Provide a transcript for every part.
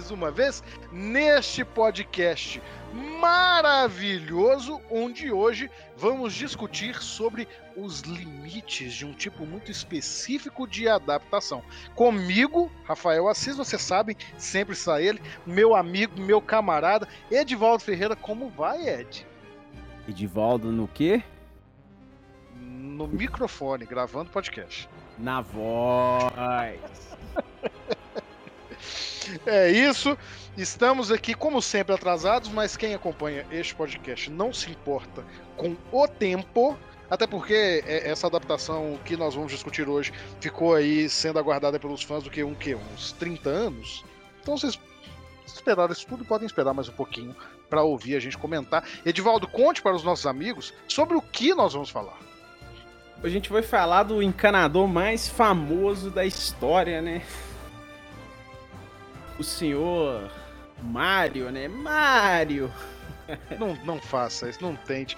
Mais uma vez neste podcast maravilhoso, onde hoje vamos discutir sobre os limites de um tipo muito específico de adaptação. Comigo, Rafael Assis, você sabe, sempre está ele, meu amigo, meu camarada, Edivaldo Ferreira. Como vai, Ed? Edivaldo no quê? No microfone, gravando podcast. Na voz. É isso. Estamos aqui, como sempre, atrasados, mas quem acompanha este podcast não se importa com o tempo. Até porque é, essa adaptação que nós vamos discutir hoje ficou aí sendo aguardada pelos fãs do que um que uns 30 anos. Então vocês esperaram isso tudo, podem esperar mais um pouquinho para ouvir a gente comentar. Edivaldo, conte para os nossos amigos sobre o que nós vamos falar. A gente vai falar do encanador mais famoso da história, né? O senhor Mario, né? Mario! Não, não faça isso, não tente.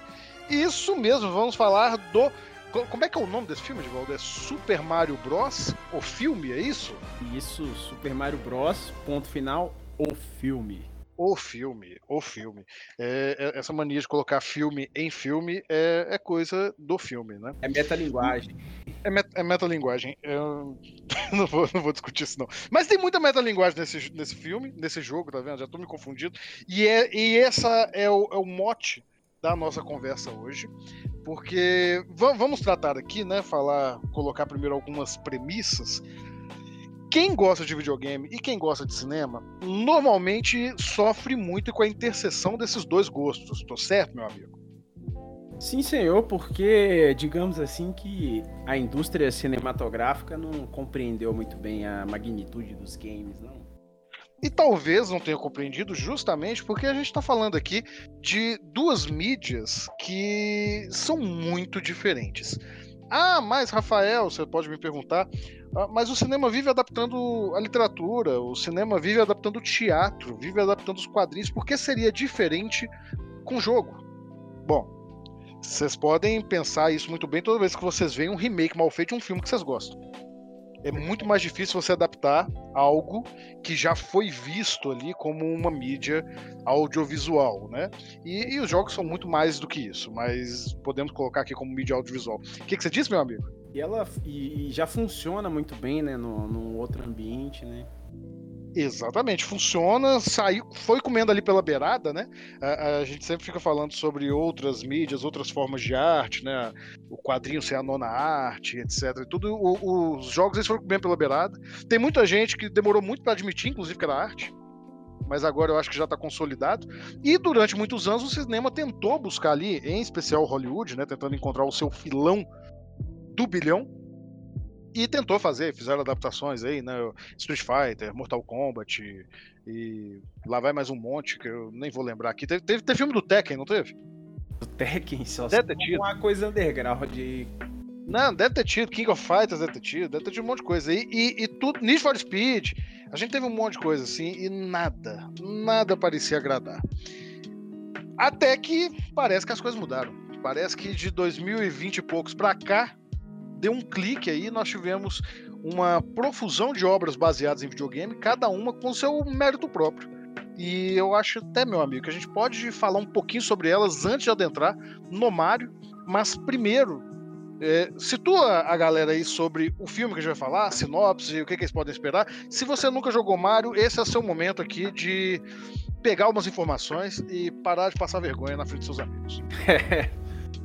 Isso mesmo, vamos falar do. Como é que é o nome desse filme, Edivaldo? É Super Mario Bros? O filme, é isso? Isso, Super Mario Bros. Ponto final, o filme. O filme, o filme. É, é, essa mania de colocar filme em filme é, é coisa do filme, né? É metalinguagem. É, met, é metalinguagem. Eu não vou, não vou discutir isso, não. Mas tem muita metalinguagem nesse, nesse filme, nesse jogo, tá vendo? Já tô me confundindo. E, é, e essa é o, é o mote da nossa conversa hoje. Porque vamos tratar aqui, né? Falar, colocar primeiro algumas premissas quem gosta de videogame e quem gosta de cinema normalmente sofre muito com a interseção desses dois gostos. Tô certo, meu amigo? Sim, senhor, porque digamos assim que a indústria cinematográfica não compreendeu muito bem a magnitude dos games, não. E talvez não tenha compreendido justamente porque a gente está falando aqui de duas mídias que são muito diferentes. Ah, mas Rafael, você pode me perguntar, ah, mas o cinema vive adaptando a literatura, o cinema vive adaptando o teatro, vive adaptando os quadrinhos, por que seria diferente com o jogo? Bom, vocês podem pensar isso muito bem toda vez que vocês veem um remake mal feito de um filme que vocês gostam é muito mais difícil você adaptar algo que já foi visto ali como uma mídia audiovisual, né? E, e os jogos são muito mais do que isso, mas podemos colocar aqui como mídia audiovisual. O que, que você disse, meu amigo? E ela e, e já funciona muito bem, né, no, num outro ambiente, né? Exatamente, funciona, saiu, foi comendo ali pela beirada, né? A, a, gente sempre fica falando sobre outras mídias, outras formas de arte, né? O quadrinho ser a nona arte, etc. E tudo, o, os jogos eles foram comendo pela beirada. Tem muita gente que demorou muito para admitir, inclusive, que era arte. Mas agora eu acho que já está consolidado. E durante muitos anos o cinema tentou buscar ali, em especial Hollywood, né? Tentando encontrar o seu filão do bilhão e tentou fazer, fizeram adaptações aí, né? Street Fighter, Mortal Kombat e, lá vai mais um monte que eu nem vou lembrar aqui. Teve, teve, teve filme do Tekken, não teve? Do Tekken só deve ter tido. uma coisa underground de não, deve ter tido, King of Fighters deve ter tido, deve ter tido um monte de coisa. E, e, e tudo, Need for Speed, a gente teve um monte de coisa assim, e nada, nada parecia agradar. Até que parece que as coisas mudaram. Parece que de 2020 e poucos para cá, deu um clique aí, nós tivemos uma profusão de obras baseadas em videogame, cada uma com seu mérito próprio. E eu acho até, meu amigo, que a gente pode falar um pouquinho sobre elas antes de adentrar no Mario, mas primeiro, é, situa a galera aí sobre o filme que a gente vai falar, sinopse, o que, que eles podem esperar. Se você nunca jogou Mario, esse é o seu momento aqui de pegar algumas informações e parar de passar vergonha na frente dos seus amigos.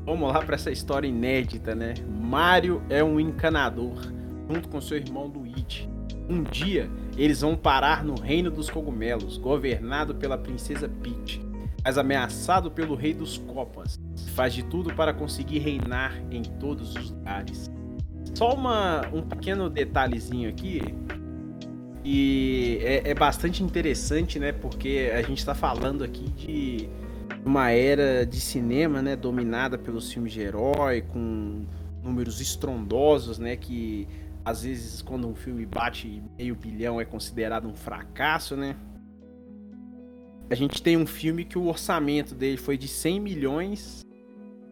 Vamos lá para essa história inédita, né? Mario é um encanador, junto com seu irmão Luigi. Um dia, eles vão parar no Reino dos Cogumelos, governado pela Princesa Peach, mas ameaçado pelo Rei dos Copas. Faz de tudo para conseguir reinar em todos os lugares. Só uma, um pequeno detalhezinho aqui, e é, é, bastante interessante, né? Porque a gente está falando aqui de uma era de cinema, né? Dominada pelos filmes de herói, com números estrondosos, né? Que às vezes quando um filme bate meio bilhão é considerado um fracasso, né? A gente tem um filme que o orçamento dele foi de 100 milhões.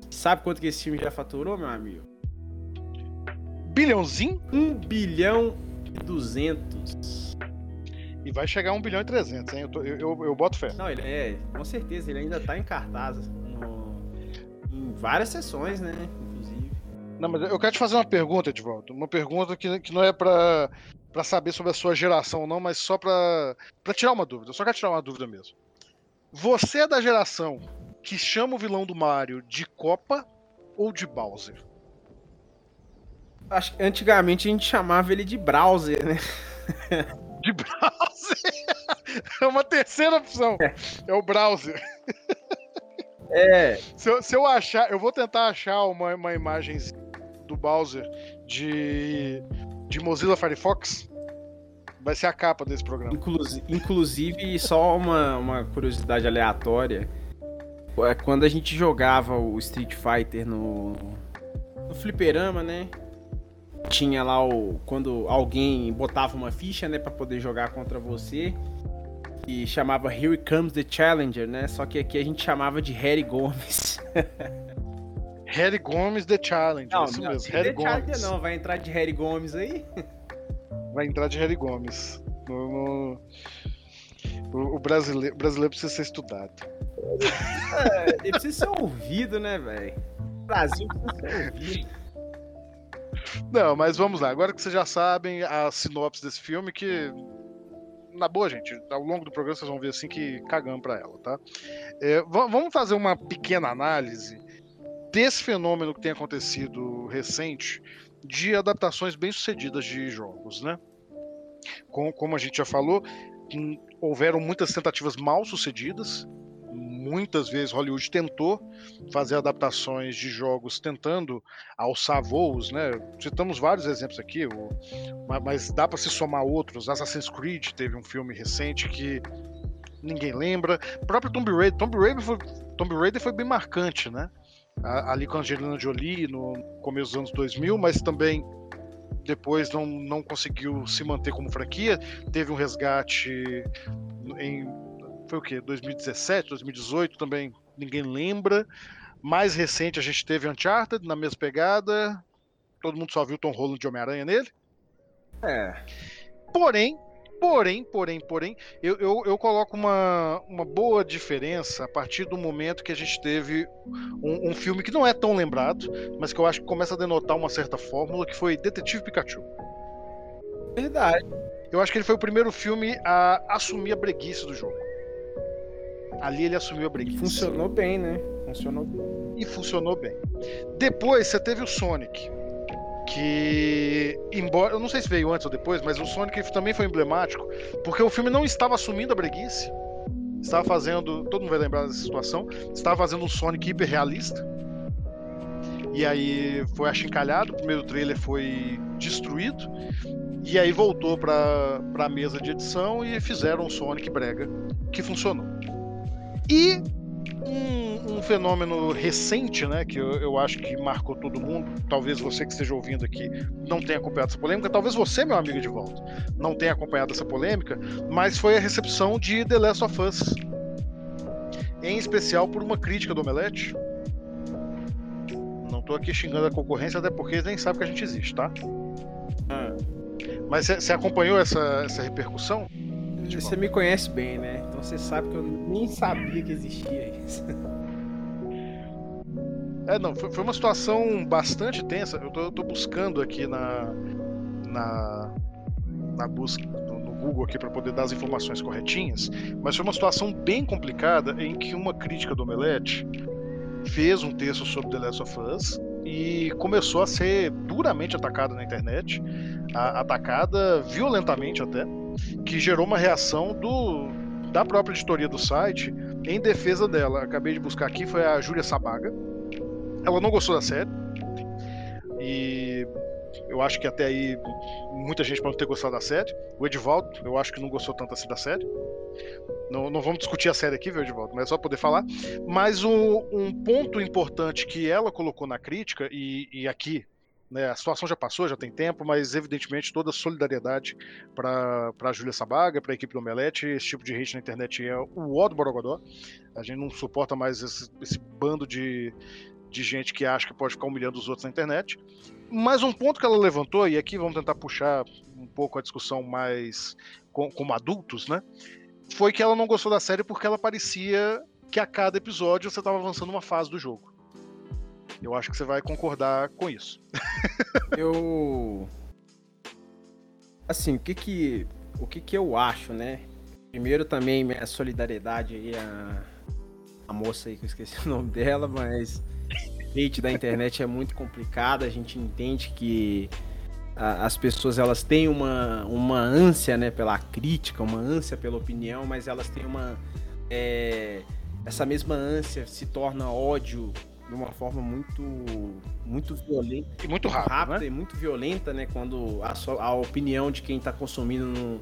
Sabe quanto que esse filme já faturou, meu amigo? Bilhãozinho? 1 bilhão e 200. E vai chegar a 1 bilhão e 300, hein? Eu, tô, eu, eu, eu, boto fé. Não, ele é, com certeza, ele ainda tá em cartaz no, em várias sessões, né? Não, mas eu quero te fazer uma pergunta, Edvaldo. Uma pergunta que, que não é pra, pra saber sobre a sua geração, não, mas só pra, pra tirar uma dúvida. Eu só quero tirar uma dúvida mesmo. Você é da geração que chama o vilão do Mario de Copa ou de Bowser? Acho que antigamente a gente chamava ele de Browser, né? De Browser? É uma terceira opção. É o Browser. É. Se eu, se eu achar, eu vou tentar achar uma, uma imagem do Bowser de, de Mozilla Firefox. Vai ser a capa desse programa. Inclusive, inclusive só uma, uma curiosidade aleatória. É, quando a gente jogava o Street Fighter no, no fliperama, né? Tinha lá o. Quando alguém botava uma ficha, né, pra poder jogar contra você. E chamava Here Comes the Challenger, né? Só que aqui a gente chamava de Harry Gomes. Harry Gomes The Challenge. Não, isso não, mesmo, Harry Gomes. não, vai entrar de Harry Gomes aí? Vai entrar de Harry Gomes. No, no... O, o brasileiro, brasileiro precisa ser estudado. É, ele precisa ser ouvido, né, velho? Brasil precisa ser ouvido. Não, mas vamos lá. Agora que vocês já sabem a sinopse desse filme, que na boa, gente, ao longo do programa vocês vão ver assim que cagamos pra ela, tá? É, vamos fazer uma pequena análise desse fenômeno que tem acontecido recente de adaptações bem-sucedidas de jogos, né? Com, como a gente já falou, houveram muitas tentativas mal sucedidas. Muitas vezes Hollywood tentou fazer adaptações de jogos tentando alçar voos, né? Citamos vários exemplos aqui, mas dá para se somar outros. Assassin's Creed teve um filme recente que ninguém lembra. O próprio Tomb Raider, Tomb Raider foi, Tomb Raider foi bem marcante, né? ali com a Angelina Jolie no começo dos anos 2000, mas também depois não, não conseguiu se manter como franquia. Teve um resgate em. Foi o quê? 2017, 2018 também ninguém lembra. Mais recente a gente teve Uncharted na mesma pegada. Todo mundo só viu Tom Holland de Homem-Aranha nele. É. Porém, Porém, porém, porém, eu, eu, eu, coloco uma, uma boa diferença a partir do momento que a gente teve um, um, filme que não é tão lembrado, mas que eu acho que começa a denotar uma certa fórmula, que foi Detetive Pikachu. Verdade. Eu acho que ele foi o primeiro filme a assumir a breguice do jogo. Ali ele assumiu a breguice. Funcionou bem, né? Funcionou bem. E funcionou bem. Depois você teve o Sonic que embora eu não sei se veio antes ou depois, mas o Sonic também foi emblemático, porque o filme não estava assumindo a breguice, estava fazendo, todo mundo vai lembrar dessa situação, estava fazendo um Sonic hiperrealista. E aí foi achincalhado, o primeiro trailer foi destruído, e aí voltou para a mesa de edição e fizeram um Sonic brega que funcionou. E um, um, fenômeno recente, né, que eu, eu, acho que marcou todo mundo. Talvez você que esteja ouvindo aqui não tenha acompanhado essa polêmica, talvez você, meu amigo de volta, não tenha acompanhado essa polêmica, mas foi a recepção de The Last of Us, em especial por uma crítica do Omelete, tô aqui xingando a concorrência, até porque eles nem sabem que a gente existe, tá? Ah, Mas você acompanhou essa, essa repercussão? Você me conhece bem, né? Então você sabe que eu nem sabia que existia isso. É, não, foi, foi uma situação bastante tensa. Eu tô, eu tô buscando aqui na, na, na busca no, no Google aqui para poder dar as informações corretinhas, mas foi uma situação bem complicada em que uma crítica do Omelete fez um texto sobre The Last of Us e começou a ser duramente atacada na internet, a- atacada violentamente até, que gerou uma reação do da própria editoria do site em defesa dela. Acabei de buscar aqui, foi a Júlia Sabaga. Ela não gostou da série. E eu acho que até aí muita gente pode ter gostado da série. O Edivaldo, eu acho que não gostou tanto assim da série. Não, não vamos discutir a série aqui, viu, Edivaldo? Mas é só poder falar. Mas o- um ponto importante que ela colocou na crítica, e, e aqui, né, a situação já passou, já tem tempo, mas evidentemente toda a solidariedade para a Júlia Sabaga, para a equipe do Omelete. Esse tipo de hate na internet é o ó do Borogodó. A gente não suporta mais esse, esse bando de, de gente que acha que pode ficar humilhando os outros na internet. Mas um ponto que ela levantou, e aqui vamos tentar puxar um pouco a discussão mais com- como adultos, né? Foi que ela não gostou da série porque ela parecia que a cada episódio você estava avançando uma fase do jogo. Eu acho que você vai concordar com isso. Eu. Assim, o que que. O que que eu acho, né? Primeiro também minha solidariedade aí a. A moça aí que eu esqueci o nome dela, mas. Hate da internet é muito complicado, a gente entende que as pessoas elas têm uma, uma ânsia né, pela crítica, uma ânsia pela opinião, mas elas têm uma. é, essa mesma ânsia se torna ódio de uma forma muito muito violenta E muito rápido, rápida né? e muito violenta, né? Quando a, sua- a opinião de quem tá consumindo não,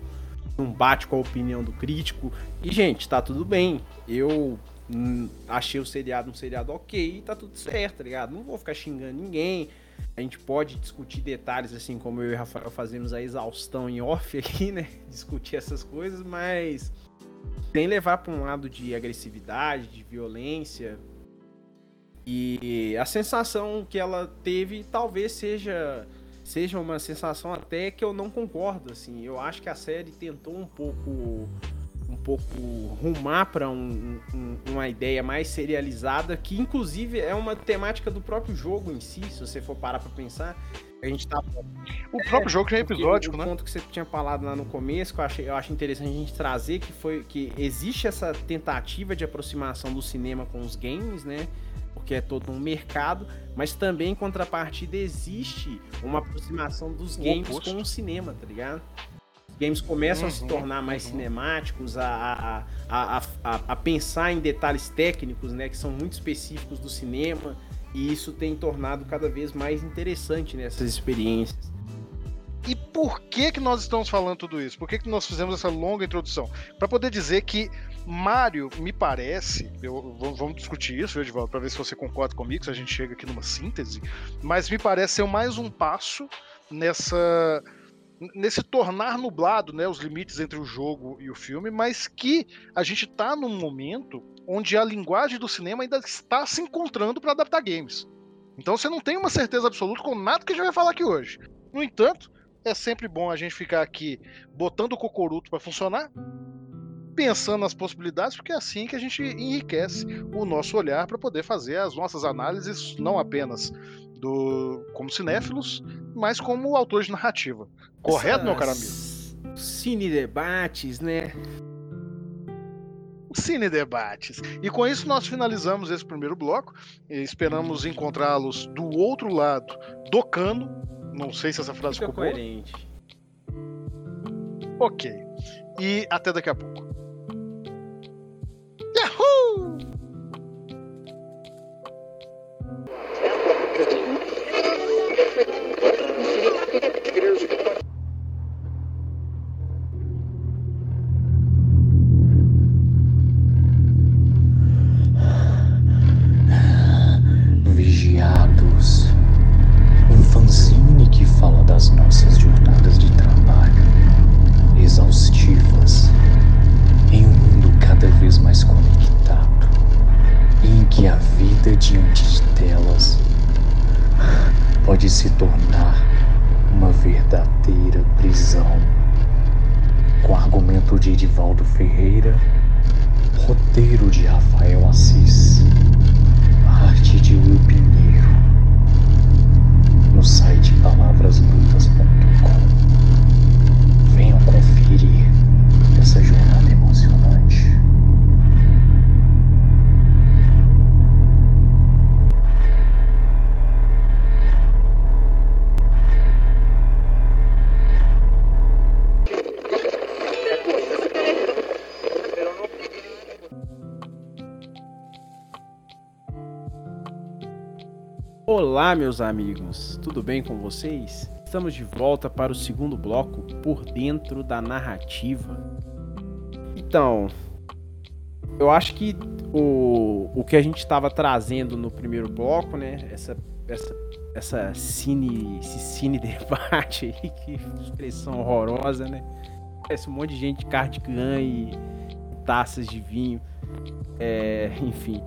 não bate com a opinião do crítico. E, gente, tá tudo bem. Eu hum, achei o seriado um seriado ok e tá tudo certo, tá ligado? Não vou ficar xingando ninguém. A gente pode discutir detalhes, assim como eu e o Rafael fazemos a exaustão em off aqui, né? Discutir essas coisas, mas sem levar para um lado de agressividade, de violência. E a sensação que ela teve talvez seja seja uma sensação até que eu não concordo assim. Eu acho que a série tentou um pouco um pouco rumar para um- um- uma ideia mais serializada, que inclusive é uma temática do próprio jogo em si, se você for parar para pensar. A gente tá O próprio jogo já é episódico, o né? ponto que você tinha falado lá no começo, que eu, achei, eu acho interessante a gente trazer, que foi que existe essa tentativa de aproximação do cinema com os games, né? Porque é todo um mercado, mas também em contrapartida existe uma aproximação dos games com o cinema, tá ligado? Os games começam a se Uhum, tornar mais uhum. cinemáticos, a, a, a, a, a- a pensar em detalhes técnicos, né? Que são muito específicos do cinema. E isso tem tornado cada vez mais interessante nessas experiências. E por que que nós estamos falando tudo isso? Por que que nós fizemos essa longa introdução? Para poder dizer que Mario, me parece, eu, vamos discutir isso, Edivaldo, para ver se você concorda comigo, se a gente chega aqui numa síntese, mas me parece ser mais um passo nessa nesse tornar nublado, né, os limites entre o jogo e o filme, mas que a gente tá num momento onde a linguagem do cinema ainda está se encontrando para adaptar games. Então você não tem uma certeza absoluta com nada que a gente vai falar aqui hoje. No entanto, é sempre bom a gente ficar aqui botando o cocoruto para funcionar, pensando nas possibilidades, porque é assim que a gente enriquece o nosso olhar para poder fazer as nossas análises, não apenas do como cinéfilos, mas como autores de narrativa. Correto, meu caro amigo? Cine debates, né? Cine Debates. E com isso nós finalizamos esse primeiro bloco. Esperamos encontrá-los do outro lado do cano. Não sei se essa frase Fica ficou boa. coerente. Ok. E até daqui a pouco. Here's se tornar uma verdadeira prisão. Com argumento de Edivaldo Ferreira, roteiro de Rafael Assis, arte de Will Pinheiro, no site palavrasmuitas.com. Venham conferir essa jornada Olá, meus amigos, tudo bem com vocês? Estamos de volta para o segundo bloco por dentro da narrativa. Então, eu acho que o, o que a gente estava trazendo no primeiro bloco, né? Essa, essa, essa cine, esse cine debate aí, que expressão horrorosa, né? Parece um monte de gente de cardigan e taças de vinho. É, enfim.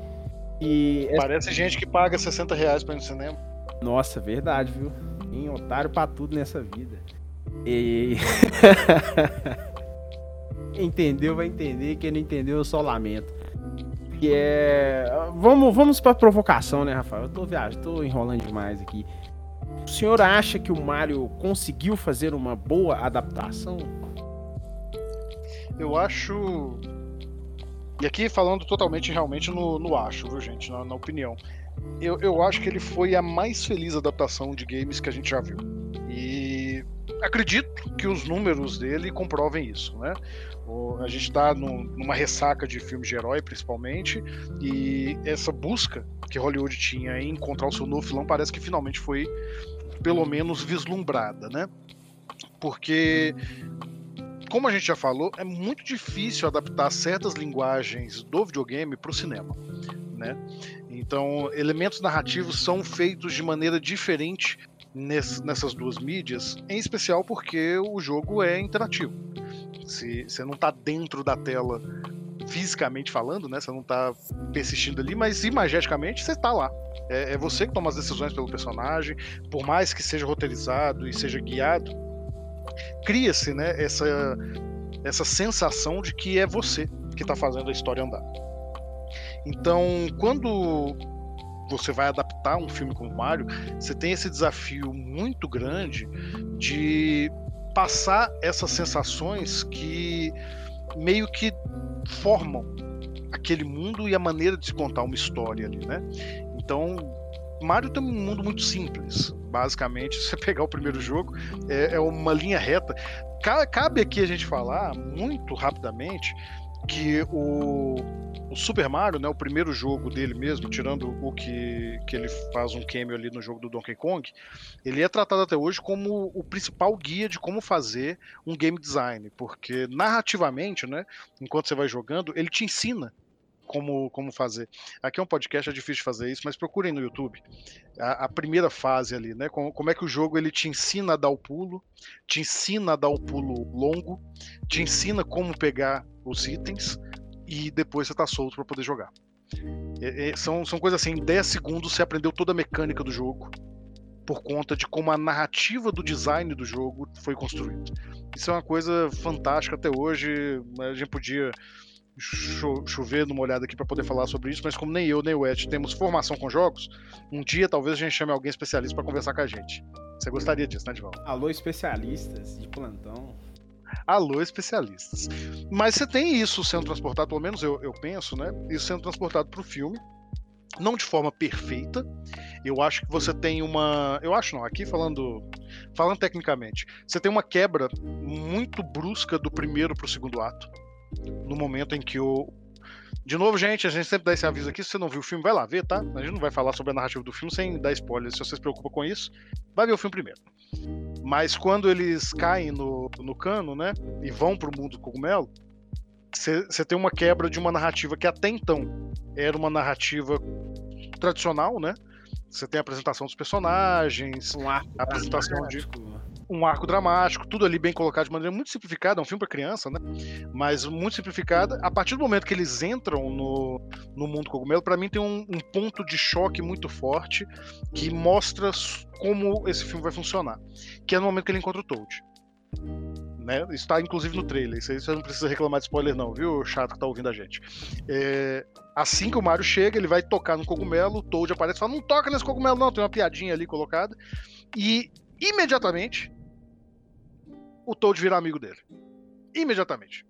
E Parece gente que paga 60 reais pra ir no cinema. Nossa, verdade, viu? Tem otário pra tudo nessa vida. E. Entendeu vai entender, quem não entendeu eu só lamento. Que é. Vamos, vamos pra provocação, né, Rafael? Eu tô viajando, tô enrolando demais aqui. O senhor acha que o Mario conseguiu fazer uma boa adaptação? Eu acho. E aqui falando totalmente realmente no, no acho, viu, gente? Na, na opinião. Eu, eu acho que ele foi a mais feliz adaptação de games que a gente já viu. E acredito que os números dele comprovem isso, né? A gente tá num- numa ressaca de filmes de herói, principalmente, e essa busca que Hollywood tinha em encontrar o seu novo vilão parece que finalmente foi, pelo menos, vislumbrada, né? Porque como a gente já falou, é muito difícil adaptar certas linguagens do videogame para o cinema, né? Então, elementos narrativos são feitos de maneira diferente ness- nessas duas mídias, em especial porque o jogo é interativo. Se você não está dentro da tela fisicamente falando, né? Você não está persistindo ali, mas imageticamente você está lá. É, é você que toma as decisões pelo personagem, por mais que seja roteirizado e seja guiado, cria-se né, essa, essa sensação de que é você que está fazendo a história andar. Então, quando você vai adaptar um filme como Mario, você tem esse desafio muito grande de passar essas sensações que meio que formam aquele mundo e a maneira de se contar uma história ali, né? Então, Mario tem um mundo muito simples. Basicamente, se você pegar o primeiro jogo, é, é uma linha reta. Ca- Cabe aqui a gente falar muito rapidamente que o, o Super Mario, né, o primeiro jogo dele mesmo, tirando o que, que ele faz um cameo ali no jogo do Donkey Kong, ele é tratado até hoje como o principal guia de como fazer um game design, porque narrativamente, né, enquanto você vai jogando, ele te ensina como, como fazer. Aqui é um podcast, é difícil fazer isso, mas procurem no YouTube a, a primeira fase ali, né? Como, como é que o jogo ele te ensina a dar o pulo, te ensina a dar o pulo longo, te ensina como pegar os itens e depois você tá solto para poder jogar. É- é- são, são coisas assim, em 10 segundos você aprendeu toda a mecânica do jogo por conta de como a narrativa do design do jogo foi construída. Isso é uma coisa fantástica até hoje. A gente podia cho- chover numa olhada aqui para poder falar sobre isso, mas como nem eu nem o Ed temos formação com jogos, um dia talvez a gente chame alguém especialista para conversar com a gente. Você gostaria disso, né, Divaldo? Alô, especialistas de plantão. Alô, especialistas. Mas você tem isso sendo transportado, pelo menos eu, eu penso, né? Isso sendo transportado para o filme. Não de forma perfeita. Eu acho que você tem uma. Eu acho não, aqui falando. Falando tecnicamente, você tem uma quebra muito brusca do primeiro para o segundo ato. No momento em que o. De novo, gente, a gente sempre dá esse aviso aqui. Se você não viu o filme, vai lá ver, tá? A gente não vai falar sobre a narrativa do filme sem dar spoiler. Se você se preocupa com isso, vai ver o filme primeiro. Mas quando eles caem no, no cano, né? E vão pro mundo do cogumelo, você tem uma quebra de uma narrativa que até então era uma narrativa tradicional, né? Você tem a apresentação dos personagens, Um arco A apresentação de-. Um arco dramático, tudo ali bem colocado de maneira muito simplificada, é um filme para criança, né? Mas muito simplificada. A partir do momento que eles entram no, no mundo cogumelo, para mim tem um, um, ponto de choque muito forte que mostra como esse filme vai funcionar, que é no momento que ele encontra o Toad. Né? Está inclusive no trailer. Isso aí você não precisa reclamar de spoiler, não, viu? Chato que tá ouvindo a gente. É... Assim que o Mario chega, ele vai tocar no cogumelo, o Toad aparece e fala: Não toca nesse cogumelo, não. Tem uma piadinha ali colocada. E imediatamente o Toad vira amigo dele. Imediatamente.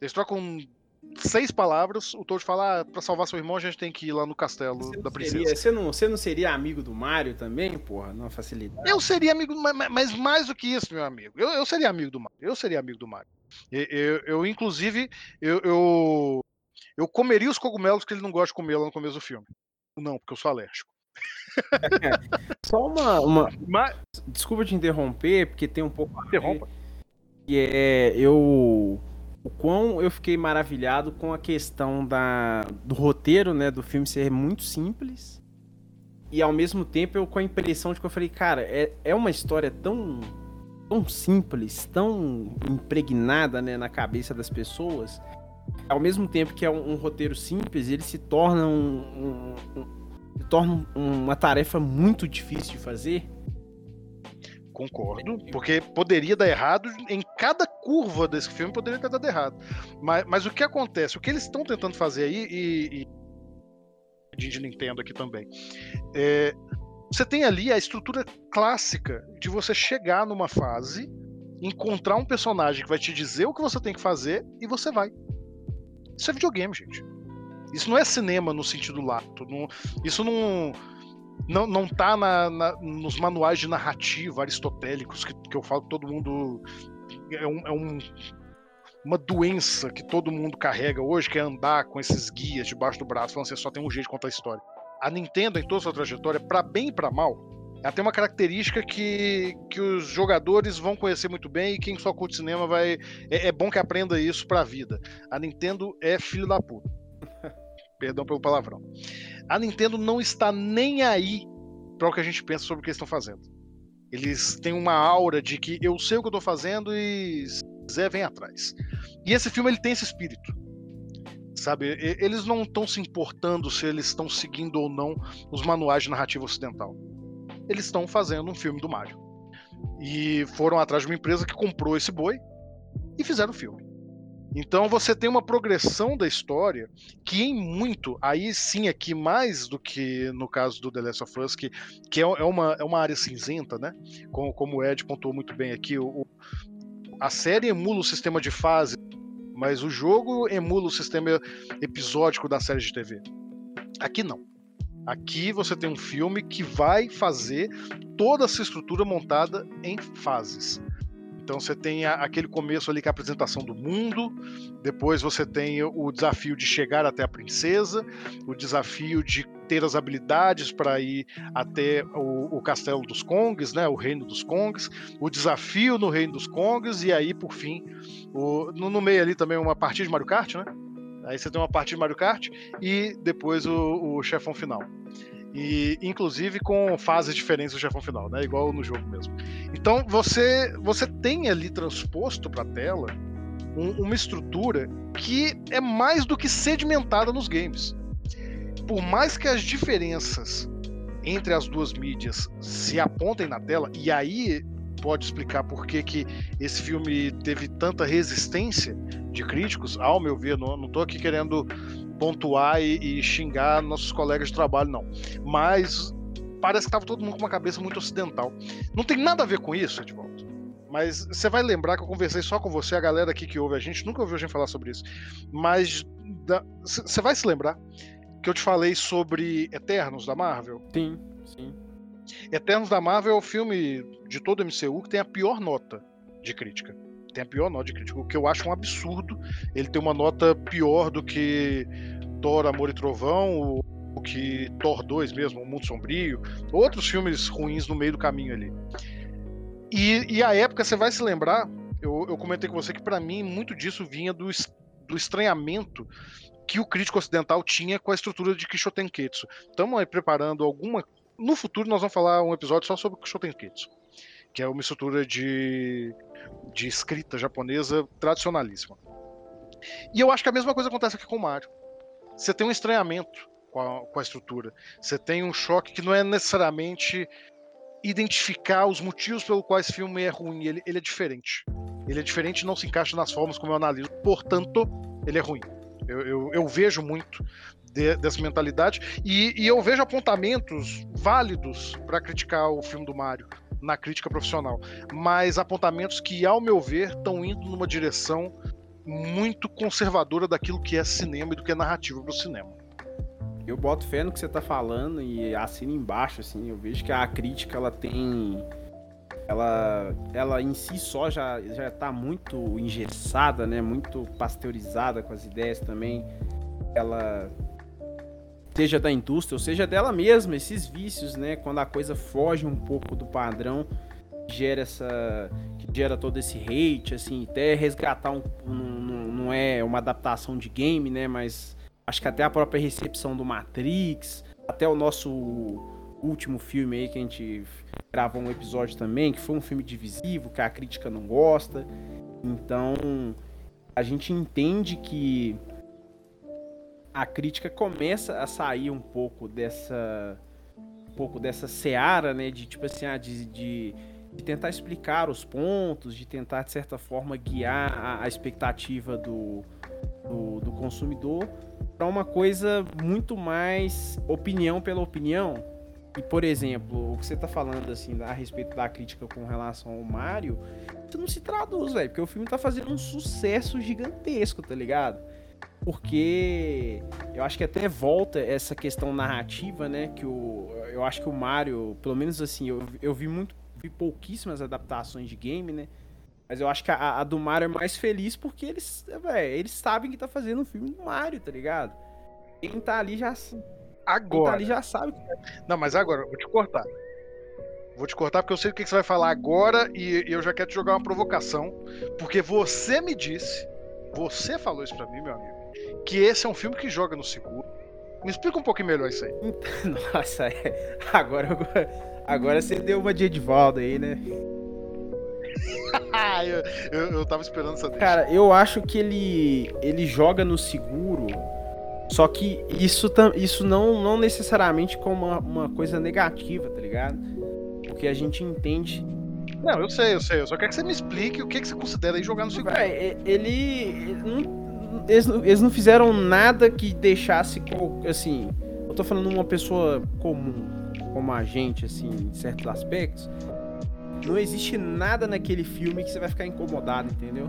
Eles trocam seis palavras, o Toad fala: ah, pra salvar seu irmão, a gente tem que ir lá no castelo da princesa. Seria, você, não, você não seria amigo do Mario também, porra? Não facilidade. Eu seria amigo, mas mais do que isso, meu amigo. Eu, eu seria amigo do Mario. Eu seria amigo do Mario. Eu, eu, eu inclusive, eu, eu, eu, comeria os cogumelos que ele não gosta de comer lá no começo do filme. Não, porque eu sou alérgico. Só uma. uma... Mas... Desculpa te interromper, porque tem um pouco. Interrompa. Que é. Eu. O quão eu fiquei maravilhado com a questão da, do roteiro, né? Do filme ser muito simples. E ao mesmo tempo eu com a impressão de que eu falei, cara, é, é uma história tão. tão simples, tão impregnada né, na cabeça das pessoas. Ao mesmo tempo que é um, um roteiro simples, ele se torna um, um torna uma tarefa muito difícil de fazer. Concordo, porque poderia dar errado em cada curva desse filme poderia ter dado errado. Mas, mas o que acontece? O que eles estão tentando fazer aí, e, e de Nintendo aqui também, é, você tem ali a estrutura clássica de você chegar numa fase, encontrar um personagem que vai te dizer o que você tem que fazer e você vai. Isso é videogame, gente. Isso não é cinema no sentido lato. Não, isso não, não, não tá na, na, nos manuais de narrativa aristotélicos que, que eu falo que todo mundo. É, um, é um, uma doença que todo mundo carrega hoje, que é andar com esses guias debaixo do braço, falando assim, só tem um jeito de contar a história. A Nintendo, em toda sua trajetória, para bem e para mal, ela tem uma característica que, que os jogadores vão conhecer muito bem e quem só curte cinema vai. É, é bom que aprenda isso pra vida. A Nintendo é filho da puta. Perdão pelo palavrão. A Nintendo não está nem aí para o que a gente pensa sobre o que eles estão fazendo. Eles têm uma aura de que eu sei o que eu estou fazendo e Zé vem atrás. E esse filme ele tem esse espírito. Sabe, eles não estão se importando se eles estão seguindo ou não os manuais de narrativa ocidental. Eles estão fazendo um filme do Mario. E foram atrás de uma empresa que comprou esse boi e fizeram o filme. Então você tem uma progressão da história que em muito, aí sim aqui mais do que no caso do The Last of Us, que, que é, é uma, é uma área cinzenta, né? Como, como o Ed pontuou muito bem aqui, o, a série emula o sistema de fase, mas o jogo emula o sistema episódico da série de TV. Aqui não. Aqui você tem um filme que vai fazer toda essa estrutura montada em fases. Então você tem a, aquele começo ali que é a apresentação do mundo, depois você tem o desafio de chegar até a princesa, o desafio de ter as habilidades para ir até o, o, castelo dos Kongs, né, o reino dos Kongs, o desafio no reino dos Kongs e aí por fim o, no, no meio ali também uma partida de Mario Kart, né? Aí você tem uma partida de Mario Kart e depois o, o chefão final. E inclusive com fases diferentes do chefão final, né? Igual no jogo mesmo. Então você você tem ali transposto para a tela um, uma estrutura que é mais do que sedimentada nos games. Por mais que as diferenças entre as duas mídias se apontem na tela, e aí pode explicar por que, que esse filme teve tanta resistência de críticos, ao meu ver, não, não tô aqui querendo pontuar e, e xingar nossos colegas de trabalho, não. Mas parece que estava todo mundo com uma cabeça muito ocidental. Não tem nada a ver com isso, Edvaldo. Mas você vai lembrar que eu conversei só com você, a galera aqui que ouve a gente, nunca ouviu a gente falar sobre isso. Mas você vai se lembrar que eu te falei sobre Eternos da Marvel? Sim, sim. Eternos da Marvel é o filme de todo o MCU que tem a pior nota de crítica tem a pior nota de crítica, o que eu acho um absurdo. Ele tem uma nota pior do que Thor, Amor e Trovão, o que Thor 2 mesmo, O Mundo Sombrio, outros filmes ruins no meio do caminho ali. E, e a época, você vai se lembrar, eu, eu comentei com você que para mim muito disso vinha do, do estranhamento que o crítico ocidental tinha com a estrutura de Kishotenketsu. Estamos aí preparando alguma. No futuro nós vamos falar um episódio só sobre Kishotenketsu que é uma estrutura de, de escrita japonesa tradicionalíssima. E eu acho que a mesma coisa acontece aqui com o Mario. Você tem um estranhamento com a, com a estrutura. Você tem um choque que não é necessariamente identificar os motivos pelo quais esse filme é ruim. Ele, ele é diferente. Ele é diferente e não se encaixa nas formas como eu analiso. Portanto, ele é ruim. Eu, eu, eu vejo muito de, dessa mentalidade e, e, eu vejo apontamentos válidos para criticar o filme do Mario na crítica profissional, mas apontamentos que, ao meu ver, estão indo numa direção muito conservadora daquilo que é cinema e do que é narrativa para o cinema. Eu boto fé no que você tá falando e assino embaixo, assim, eu vejo que a crítica ela tem. Ela, ela em si só já, já tá muito engessada, né? Muito pasteurizada com as ideias também. Ela seja da indústria ou seja dela mesma, esses vícios, né? Quando a coisa foge um pouco do padrão, gera essa. que gera todo esse hate, assim, até resgatar um. um não é uma adaptação de game, né? Mas Acho que até a própria recepção do Matrix, até o nosso último filme aí que a gente gravou um episódio também, que foi um filme divisivo, que a crítica não gosta. Então, a gente entende que a crítica começa a sair um pouco dessa um pouco dessa seara, né, de tipo assim, ah, de, de, de, tentar explicar os pontos, de tentar de certa forma guiar a, a expectativa do, do, do consumidor para uma coisa muito mais opinião pela opinião. E, por exemplo, o que você está falando assim a respeito da crítica com relação ao Mario, isso não se traduz, velho, porque o filme está fazendo um sucesso gigantesco, tá ligado? Porque eu acho que até volta essa questão narrativa, né? Que o, eu acho que o Mario, pelo menos assim, eu, eu vi muito, vi pouquíssimas adaptações de game, né? Mas eu acho que a, a do Mario é mais feliz porque eles, véio, eles sabem que tá fazendo um filme do Mario, tá ligado? Quem tá ali já. Agora. Quem tá ali já sabe. Não, mas agora, vou te cortar. Vou te cortar porque eu sei o que você vai falar agora e eu já quero te jogar uma provocação. Porque você me disse, você falou isso pra mim, meu amigo, que esse é um filme que joga no seguro. Me explica um pouquinho melhor isso aí. Nossa, é. agora, agora você deu uma de Edvaldo aí, né? eu, eu, eu tava esperando essa Cara, eu acho que ele, ele joga no seguro, só que isso, isso não, não necessariamente como uma, uma coisa negativa, tá ligado? Porque a gente entende. Não, eu sei, eu sei. Eu só quero que você me explique o que, que você considera aí jogar no seguro. É, ele. eles, eles não fizeram nada que deixasse. Assim. Eu tô falando uma pessoa comum, como a gente, assim, em certos aspectos não existe nada naquele filme que você vai ficar incomodado, entendeu?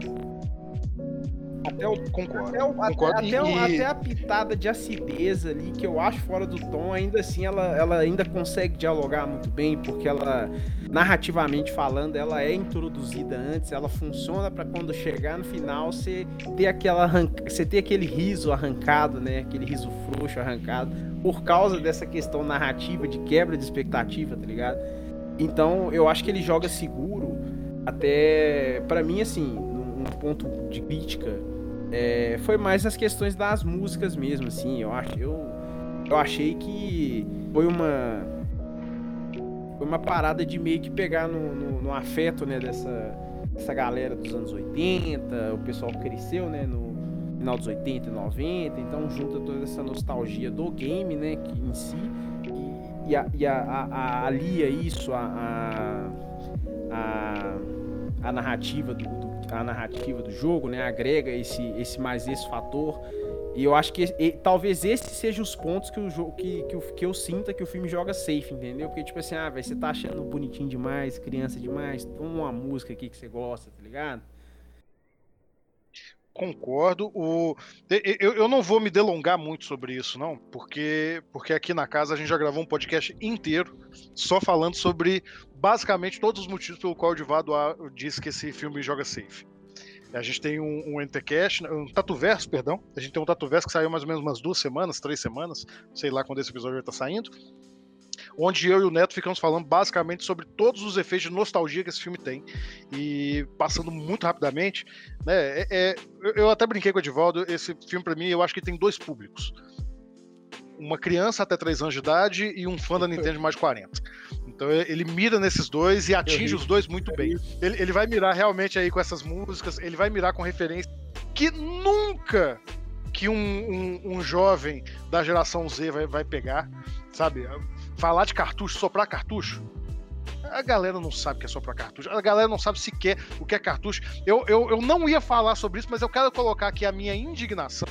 Até o, concordo, até, o, concordo. Até, e... até, a pitada de acidez ali, que eu acho fora do tom, ainda assim ela, ela ainda consegue dialogar muito bem, porque ela, narrativamente falando, ela é introduzida antes, ela funciona para quando chegar no final você ter aquela arranca, você ter aquele riso arrancado, né? Aquele riso frouxo arrancado, por causa dessa questão narrativa de quebra de expectativa, tá ligado? Então, eu acho que ele joga seguro. Até, para mim, assim, um ponto de crítica é, foi mais nas questões das músicas mesmo, assim. Eu, acho, eu, eu achei que foi uma foi uma parada de meio que pegar no, no, no afeto, né, dessa, dessa galera dos anos 80, o pessoal cresceu, né, no final dos 80 e 90, então junta toda essa nostalgia do game, né, que em si, e, a, e a, a, alia isso a, a, a, narrativa do, do, a narrativa do jogo, né? Agrega esse, esse mais esse fator. E eu acho que e, talvez esses sejam os pontos que o jogo que, que, eu, que eu sinta que o filme joga safe, entendeu? Porque, tipo assim, ah, véio, você tá achando bonitinho demais, criança demais, toma uma música aqui que você gosta, tá ligado? Concordo. O, eu, eu não vou me delongar muito sobre isso, não, porque, porque aqui na casa a gente já gravou um podcast inteiro só falando sobre basicamente todos os motivos pelo qual o Divado diz que esse filme joga safe. A gente tem um, um NTCast, um Tatuverso, perdão. A gente tem um Tatuverso que saiu mais ou menos umas duas semanas, três semanas, sei lá quando esse episódio vai estar saindo onde eu e o Neto ficamos falando basicamente sobre todos os efeitos de nostalgia que esse filme tem. E passando muito rapidamente, né? É, é, eu até brinquei com o Edivaldo, esse filme para mim eu acho que tem dois públicos. Uma criança até 3 anos de idade e um fã da Nintendo de mais de 40. Então ele mira nesses dois e atinge os dois muito bem. Ele, ele vai mirar realmente aí com essas músicas, ele vai mirar com referências que nunca que um, um- um jovem da geração Z vai, vai pegar, sabe? Falar de cartucho, soprar cartucho. A galera não sabe o que é soprar cartucho. A galera não sabe sequer o que é cartucho. Eu, eu, eu não ia falar sobre isso, mas eu quero colocar aqui a minha indignação.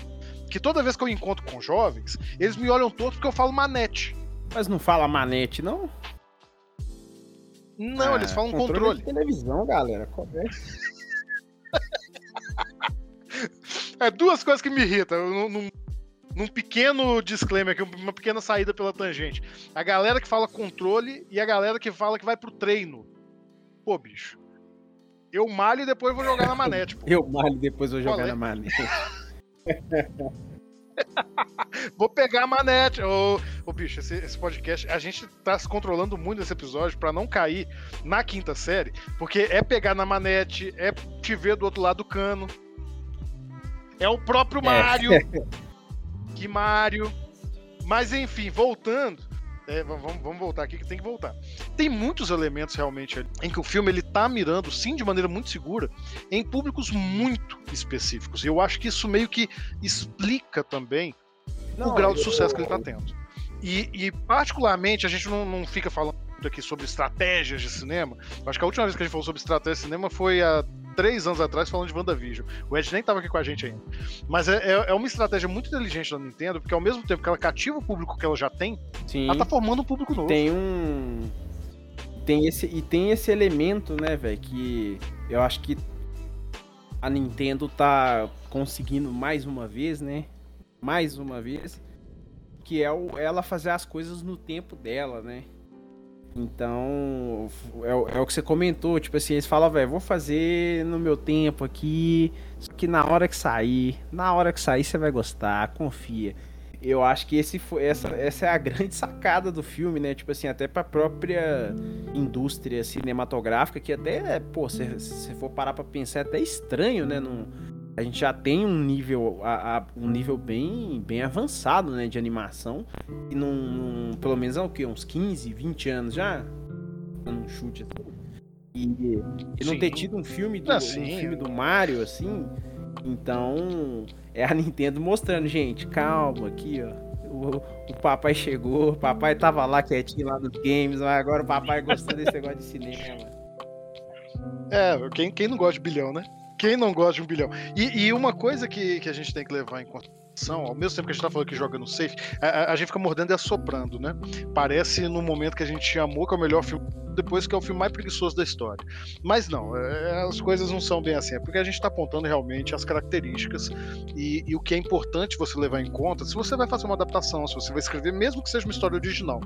Que toda vez que eu encontro com jovens, eles me olham torto porque eu falo manete. Mas não fala manete, não? Não, Ah, eles falam controle. de televisão, galera. É duas coisas que me irritam. Num, num- num pequeno disclaimer aqui, uma pequena saída pela tangente. A galera que fala controle e a galera que fala que vai pro treino. Pô, bicho. Eu malho e depois vou jogar na manete, pô. Eu malho depois vou jogar Qual é? na manete. Vou pegar a manete. Ô, ô bicho, esse, esse podcast, a gente tá se controlando muito nesse episódio pra não cair na quinta série, porque é pegar na manete, é te ver do outro lado do cano. É o próprio Mario. Que Mario. Mas enfim, voltando. é, vamos, vamos voltar aqui que tem que voltar. Tem muitos elementos realmente ali em que o filme ele tá mirando, sim, de maneira muito segura, em públicos muito específicos. E eu acho que isso meio que explica também o grau de sucesso que ele tá tendo. E, e, particularmente, a gente não, não fica falando aqui sobre estratégias de cinema. Eu acho que a última vez que a gente falou sobre estratégia de cinema foi há três anos atrás, falando de WandaVision. O Ed nem tava aqui com a gente ainda. Mas é, é- é uma estratégia muito inteligente da Nintendo, porque ao mesmo tempo que ela cativa o público que ela já tem, Sim. ela tá formando um público novo. tem um tem esse e tem esse elemento né velho que eu acho que a Nintendo tá conseguindo mais uma vez né mais uma vez que é o, ela fazer as coisas no tempo dela né então é, o- é o que você comentou tipo assim eles falam velho vou fazer no meu tempo aqui só que na hora que sair na hora que sair você vai gostar confia eu acho que esse foi, essa, essa é a grande sacada do filme, né? Tipo assim, até pra própria indústria cinematográfica, que até, pô, se você for parar pra pensar, é até estranho, né? Não, a gente já tem um nível, a- a- um nível bem, bem avançado, né? De animação. E num, num- pelo menos há o quê? Uns 15, 20 anos já? Dando um chute assim. E, e não ter tido um filme do, Ah, um filme do Mario, assim. Então, é a Nintendo mostrando, gente, calma aqui, ó. O, o papai chegou, o papai tava lá quietinho lá nos games, mas agora o papai gostou desse negócio de cinema. É, quem, quem não gosta de bilhão, né? Quem não gosta de um bilhão? E, e uma coisa que, que a gente tem que levar em consideração, ao mesmo tempo que a gente tá falando que joga no safe, a, a- gente fica mordendo e assoprando, né? Parece no momento que a gente amou que é o melhor filme, depois que é o filme mais preguiçoso da história. Mas não, é, as coisas não são bem assim, é porque a gente tá apontando realmente as características e, e o que é importante você levar em conta se você vai fazer uma adaptação, se você vai escrever, mesmo que seja uma história original.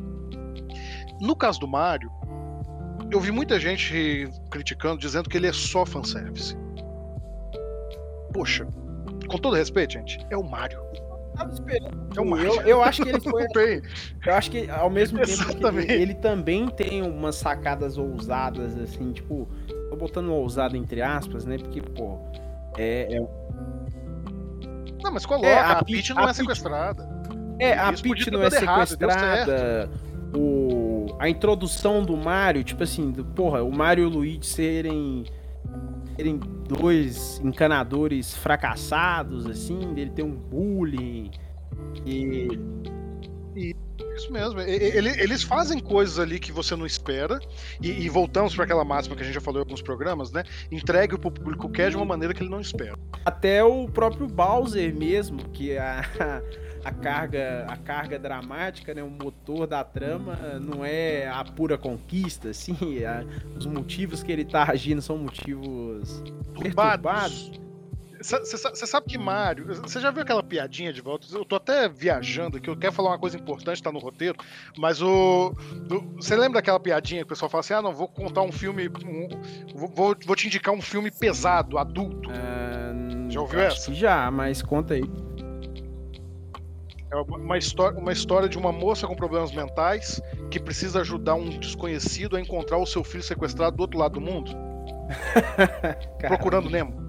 No caso do Mario, eu vi muita gente criticando, dizendo que ele é só fanservice. Poxa, com todo respeito, gente, é o Mario. É o Mario. Eu, eu acho que ele foi. Eu acho que ao mesmo tempo ele, ele também tem umas sacadas ousadas, assim, tipo, tô botando ousado entre aspas, né? Porque, pô, é, é, Não, mas coloca, É, a, a Peach não a é sequestrada. É, a Peach não é sequestrada. O, a introdução do Mario, tipo assim, do- porra, o Mario e o Luigi serem, serem dois encanadores fracassados, assim, dele ter um bullying. E. Isso mesmo. Ele- eles fazem coisas ali que você não espera. E, e voltamos para aquela máxima que a gente já falou em alguns programas, né? Entregue o público quer de uma maneira que ele não espera. Até o próprio Bowser mesmo, que a, a carga a carga dramática, né, o motor da trama não é a pura conquista, assim, a- os motivos que ele tá agindo são motivos perturbados. Você sabe que Mario. Você já viu aquela piadinha de volta? Eu tô até viajando aqui, eu quero falar uma coisa importante, tá no roteiro, mas o. Você lembra daquela piadinha que o pessoal fala assim: ah, não, vou contar um filme. um- vou, vou- te indicar um filme pesado, adulto. Ah, Já ouviu acho essa? que já, mas conta aí. É uma história, uma história de uma moça com problemas mentais que precisa ajudar um desconhecido a encontrar o seu filho sequestrado do outro lado do mundo, procurando Nemo.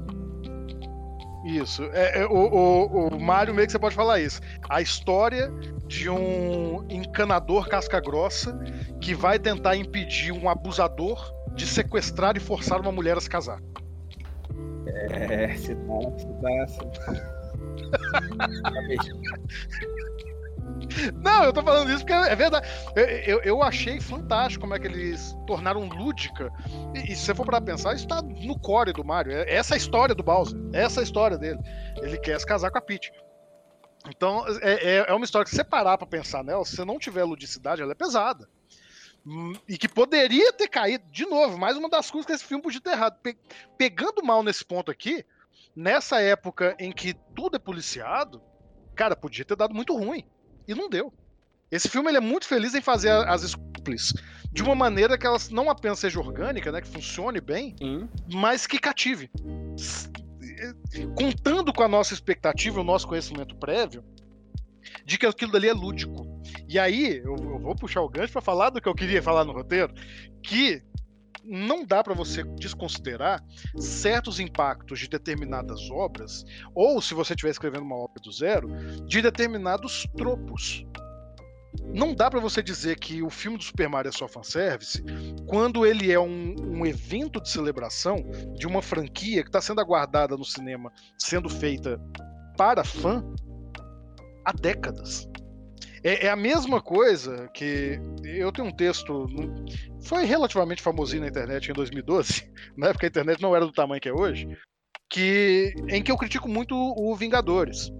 Isso. É, é, o, o, o Mario meio que você pode falar isso. A história de um encanador casca-grossa que vai tentar impedir um abusador de sequestrar e forçar uma mulher a se casar. É, você tá. Você tá. Não, eu tô falando isso porque é verdade. Eu, eu, eu, achei fantástico como é que eles tornaram lúdica. E, e se você for para pensar, isso tá no core do Mario. É essa a história do Bowser. Essa é a história dele. Ele quer se casar com a Peach. Então, é, é, é uma história que se você parar pra pensar nela, se você não tiver ludicidade, ela é pesada. Hum, e que poderia ter caído, de novo, mais uma das coisas que esse filme podia ter errado. Pe pegando mal nesse ponto aqui, nessa época em que tudo é policiado, cara, podia ter dado muito ruim. E não deu. Esse filme ele é muito feliz em fazer as esculpes de uma maneira que elas não apenas seja orgânica, né, que funcione bem, Sim. mas que cative. Contando com a nossa expectativa, o nosso conhecimento prévio, de que aquilo dali é lúdico. E aí, eu, eu vou puxar o gancho para falar do que eu queria falar no roteiro, que não dá para você desconsiderar certos impactos de determinadas obras, ou se você estiver escrevendo uma obra do zero, de determinados tropos. Não dá para você dizer que o filme do Super Mario é só fanservice quando ele é um, um evento de celebração de uma franquia que está sendo aguardada no cinema, sendo feita para fã há décadas. É, é, a mesma coisa que eu tenho um texto, foi relativamente famosinho na internet em 2012, na época a internet não era do tamanho que é hoje, que em que eu critico muito o Vingadores.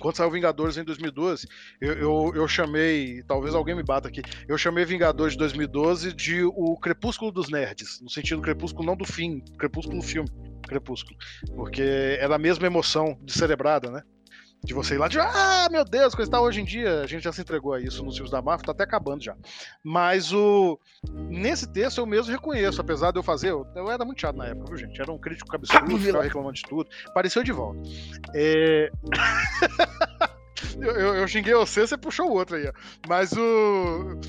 Quando saiu Vingadores em 2012, eu, eu, eu, chamei, talvez alguém me bata aqui, eu chamei Vingadores de 2012 de o Crepúsculo dos Nerds, no sentido crepúsculo não do fim, crepúsculo filme, crepúsculo, porque era a mesma emoção de celebrada, né? De você ir lá de, ah, meu Deus, coisa está hoje em dia, a gente já se entregou a isso nos filmes da Marvel, tá até acabando já. Mas o nesse texto eu mesmo reconheço, apesar de eu fazer, eu, eu era muito chato na época, viu, gente? Era um crítico cabeçudo, ficava reclamando de tudo. Apareceu de volta. É... eu, eu, eu, xinguei você, você puxou o outro aí, ó. Mas o,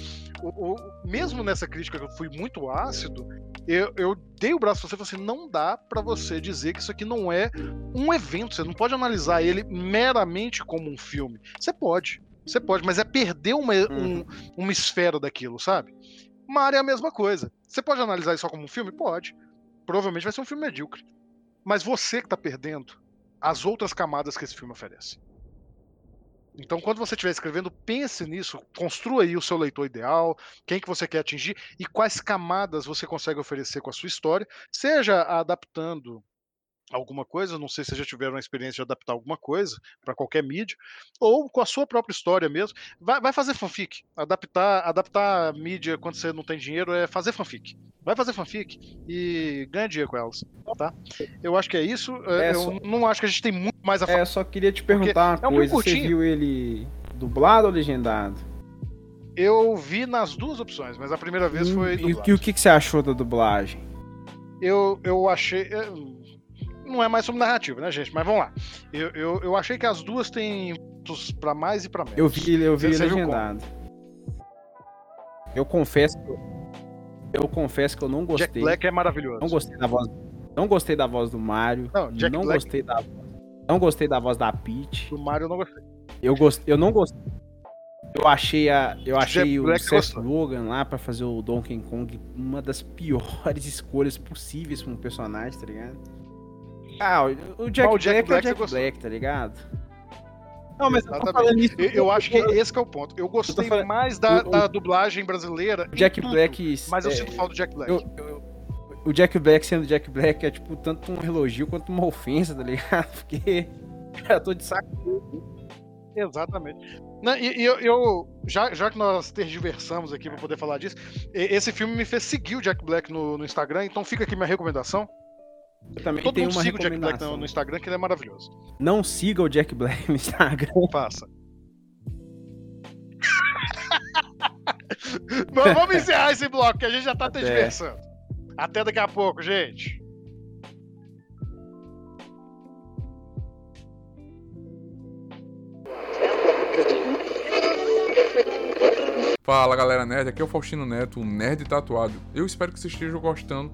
o, o, mesmo nessa crítica que eu fui muito ácido, eu, eu dei o braço pra você e falei assim: não dá para você dizer que isso aqui não é um evento. Você não pode analisar ele meramente como um filme. Você pode. Você pode, mas é perder uma, um, uhum. uma esfera daquilo, sabe? Mario é a mesma coisa. Você pode analisar isso só como um filme? Pode. Provavelmente vai ser um filme medíocre. Mas você que tá perdendo as outras camadas que esse filme oferece. Então, quando você estiver escrevendo, pense nisso, construa aí o seu leitor ideal, quem que você quer atingir e quais camadas você consegue oferecer com a sua história, seja adaptando alguma coisa, não sei se já tiveram a experiência de adaptar alguma coisa para qualquer mídia, ou com a sua própria história mesmo. Vai, vai, fazer fanfic. Adaptar, adaptar a mídia quando você não tem dinheiro é fazer fanfic. Vai fazer fanfic e ganha dinheiro com elas, tá? Eu acho que é isso. É, eu só... não acho que a gente tem muito mais a falar. É, só queria te perguntar uma é um coisa. Você viu ele dublado ou legendado? Eu vi nas duas opções, mas a primeira vez foi dublado. E o que, que você achou da dublagem? Eu, eu achei não é mais sobre narrativa, né, gente? Mas vamos lá. Eu, eu, eu achei que as duas têm para mais e para menos. Eu vi, eu vi legendado. Eu confesso eu confesso que eu não gostei. Jack Black é maravilhoso. Não gostei da voz. Não gostei da voz do Mario. Não, Jack não Black... gostei da não gostei da voz da Peach. Do Mario eu não gostei. Eu gostei, eu não gostei. Eu achei a eu achei Jack o Black Seth Rogen lá para fazer o Donkey Kong uma das piores escolhas possíveis para um personagem, tá ligado? Ah, o Jack, o Jack Black, Black é o Jack Black, tá ligado? Não, mas eu, isso, eu, eu acho que esse que é o ponto. Eu gostei falando, mais da, da, dublagem brasileira. Jack tudo, Black. Mas eu é, sinto falta do Jack Black. Eu, o Jack Black sendo Jack Black é tipo tanto um elogio quanto uma ofensa, tá ligado? Porque. eu tô de saco. Exatamente. Não, e, eu, eu, já, já que nós tergiversamos aqui para poder falar disso, esse filme me fez seguir o Jack Black no, no Instagram, então fica aqui minha recomendação. Eu também Todo mundo uma siga o Jack Black no, no, Instagram, que ele é maravilhoso. Não siga o Jack Black no Instagram. Faça. vamos encerrar esse bloco, que a gente já tá até diversando. Até daqui a pouco, gente. Fala galera nerd, aqui é o Faustino Neto, o Nerd Tatuado. Eu espero que vocês estejam gostando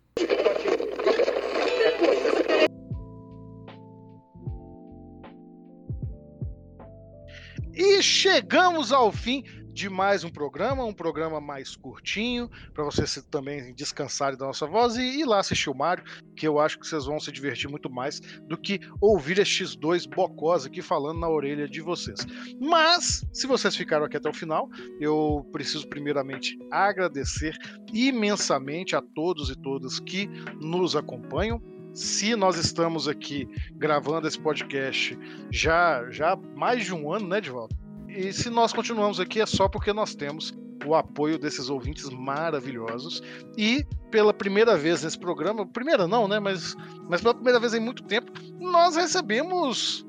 E chegamos ao fim de mais um programa, um programa mais curtinho, para vocês também descansarem da nossa voz e ir lá assistir o Mario, que eu acho que vocês vão se divertir muito mais do que ouvir estes dois bocós aqui falando na orelha de vocês. Mas, se vocês ficaram aqui até o final, eu preciso primeiramente agradecer imensamente a todos e todas que nos acompanham, se nós estamos aqui gravando esse podcast já já mais de um ano, né, Divaldo? E se nós continuamos aqui é só porque nós temos o apoio desses ouvintes maravilhosos e pela primeira vez nesse programa, primeira não, né, mas mas pela primeira vez em muito tempo, nós recebemos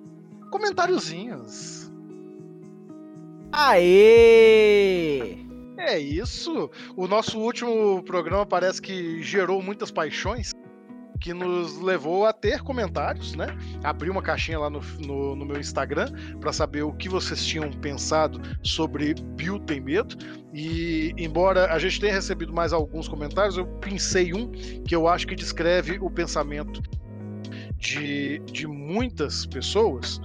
comentáriozinhos. Aê! É isso. O nosso último programa parece que gerou muitas paixões que nos levou a ter comentários, né? Abri uma caixinha lá no, no, no meu Instagram para saber o que vocês tinham pensado sobre Bill Tem Medo. E embora a gente tenha recebido mais alguns comentários, eu pensei um que eu acho que descreve o pensamento de, de muitas pessoas.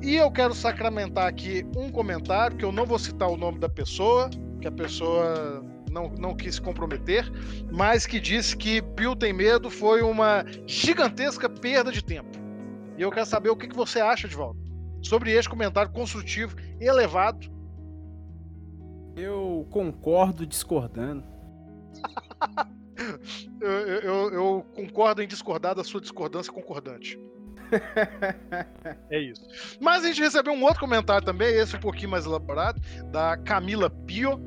E eu quero sacramentar aqui um comentário, que eu não vou citar o nome da pessoa, que a pessoa não, não quis se comprometer, mas que disse que Bill Tem Medo foi uma gigantesca perda de tempo. E eu quero saber o que, que você acha, de volta sobre este comentário construtivo, elevado. Eu concordo discordando. eu, eu, eu concordo em discordar da sua discordância concordante. é isso. Mas a gente recebeu um outro comentário também, esse um pouquinho mais elaborado, da Camila Pio,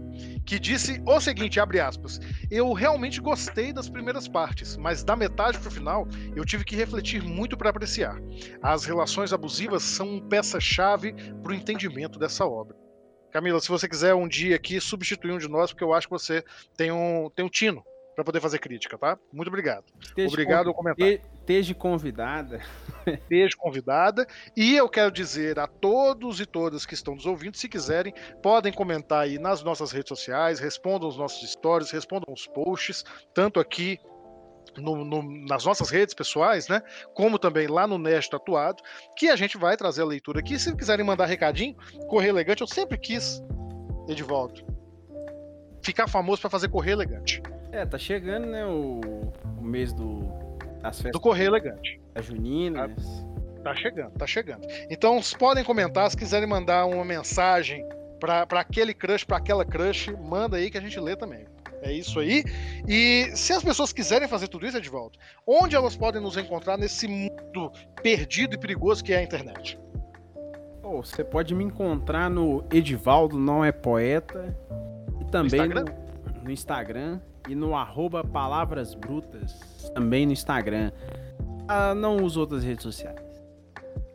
que disse o seguinte, abre aspas, eu realmente gostei das primeiras partes, mas da metade pro final eu tive que refletir muito para apreciar. As relações abusivas são peça-chave para o entendimento dessa obra. Camila, se você quiser um dia aqui substituir um de nós, porque eu acho que você tem um, tem um tino para poder fazer crítica, tá? Muito obrigado. Esteja obrigado ao comentário. Esteja convidada. Esteja convidada. E eu quero dizer a todos e todas que estão nos ouvindo, se quiserem, podem comentar aí nas nossas redes sociais, respondam os nossos stories, respondam os posts, tanto aqui no, no, nas nossas redes pessoais, né? Como também lá no Nerd Tatuado, que a gente vai trazer a leitura aqui. Se quiserem mandar recadinho, Correio Elegante, eu sempre quis, Edivaldo, ficar famoso para fazer Correio Elegante. É, tá chegando, né, o, o mês do. Do Correio Elegante. A Junina. Tá, tá, chegando, tá chegando. Então, podem comentar, se quiserem mandar uma mensagem para aquele crush, para aquela crush, manda aí que a gente lê também. É isso aí. E se as pessoas quiserem fazer tudo isso, Edvaldo, onde elas podem nos encontrar nesse mundo perdido e perigoso que é a internet? Oh, você pode me encontrar no Edivaldo Não É Poeta e também no Instagram, no, no Instagram e no arroba Palavras Brutas, também no Instagram. Ah, não uso outras redes sociais.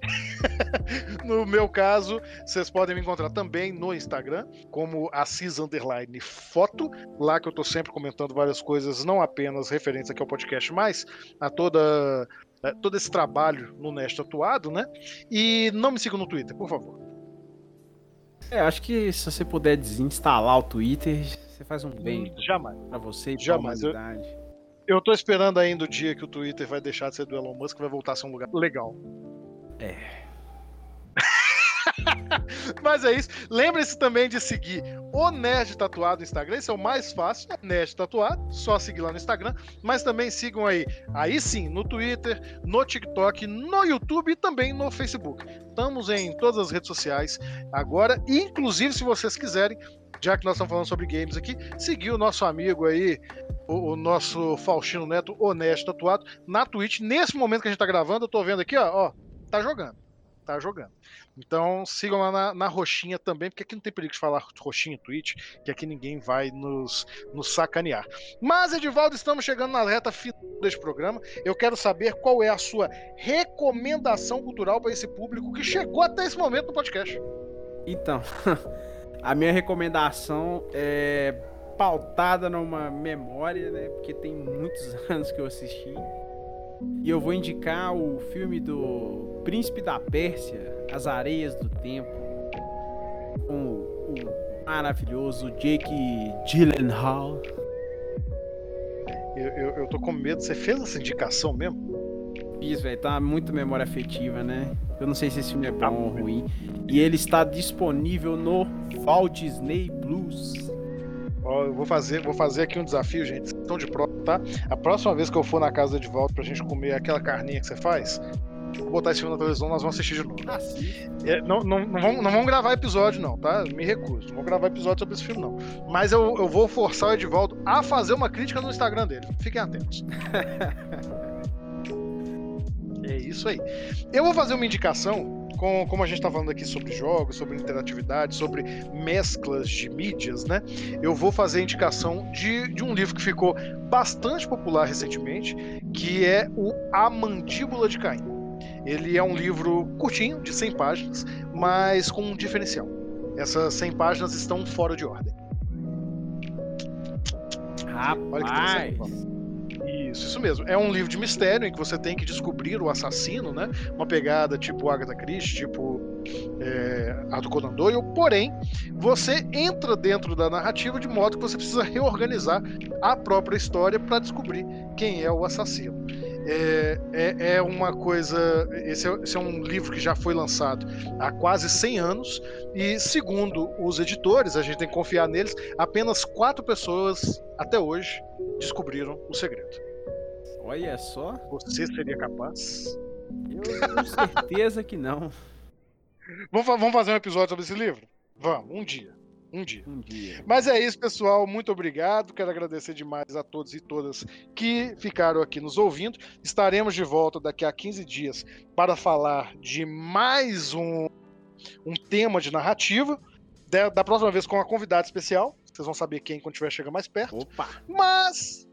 no meu caso, vocês podem me encontrar também no Instagram, como Assis Underline Foto, lá que eu tô sempre comentando várias coisas, não apenas referentes aqui ao podcast, mas a toda é, todo esse trabalho no Nest atuado, né? E não me sigam no Twitter, por favor. É, acho que se você puder desinstalar o Twitter, você faz um bem jamais para você e pra jamais. humanidade. Eu, eu tô esperando ainda o dia que o Twitter vai deixar de ser do Elon Musk e vai voltar a ser um lugar legal. É. Mas é isso. Lembre-se também de seguir o Nerd Tatuado no Instagram. Esse é o mais fácil, é Nerd Tatuado. Só seguir lá no Instagram. Mas também sigam aí, aí sim, no Twitter, no TikTok, no YouTube e também no Facebook. Estamos em todas as redes sociais agora. Inclusive, se vocês quiserem, já que nós estamos falando sobre games aqui, seguir o nosso amigo aí, o, o nosso Faustino Neto Honesto Tatuado, na Twitch. Nesse momento que a gente está gravando, eu tô vendo aqui, ó, ó, tá jogando. Tá jogando. Então sigam lá na, na, roxinha também, porque aqui não tem perigo de falar roxinha Twitch, que aqui ninguém vai nos, nos sacanear. Mas, Edivaldo, estamos chegando na reta final deste programa. Eu quero saber qual é a sua recomendação cultural para esse público que chegou até esse momento no podcast. Então, a minha recomendação é pautada numa memória, né? Porque tem muitos anos que eu assisti. E eu vou indicar o filme do Príncipe da Pérsia, As Areias do Tempo, com o maravilhoso Jake Gyllenhaal. Eu, eu, eu, tô com medo. Você fez essa indicação mesmo? Fiz, velho. Tá muito memória afetiva, né? Eu não sei se esse filme é bom tá ou ruim. E ele está disponível no Walt Disney Blues. Ó, eu vou fazer, vou fazer aqui um desafio, gente. Estão de prova, tá? A próxima vez que eu for na casa de volta pra gente comer aquela carninha que você faz, vou botar esse filme na televisão, nós vamos assistir de novo. Ah, é, não, não, não, vamos, não vamos gravar episódio, não, tá? Me recuso. Não vou gravar episódio sobre esse filme, não. Mas eu, eu vou forçar o Edvaldo a fazer uma crítica no Instagram dele. Fiquem atentos. é isso aí. Eu vou fazer uma indicação com, como a gente está falando aqui sobre jogos, sobre interatividade, sobre mesclas de mídias, né? Eu vou fazer a indicação de, de um livro que ficou bastante popular recentemente, que é o A Mandíbula de Caim. Ele é um livro curtinho, de 100 páginas, mas com um diferencial. Essas 100 páginas estão fora de ordem. Rapaz! Isso, isso mesmo. É um livro de mistério em que você tem que descobrir o assassino, né? Uma pegada tipo Agatha Christie, tipo é, Arthur Conan Doyle, porém, você entra dentro da narrativa de modo que você precisa reorganizar a própria história para descobrir quem é o assassino. É, é, é, uma coisa. Esse é, esse é, um livro que já foi lançado há quase 100 anos, e segundo os editores, a gente tem que confiar neles, apenas quatro pessoas até hoje descobriram o segredo. Olha só. Você seria capaz? Eu tenho certeza que não. Vamos, vamos fazer um episódio sobre esse livro? Vamos, um dia. Um dia. Um dia. Mas é isso, pessoal. Muito obrigado. Quero agradecer demais a todos e todas que ficaram aqui nos ouvindo. Estaremos de volta daqui a 15 dias para falar de mais um, um tema de narrativa. Da, da próxima vez com uma convidada especial. Vocês vão saber quem quando estiver chegando mais perto. Opa! Mas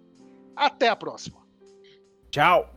até a próxima. Tchau!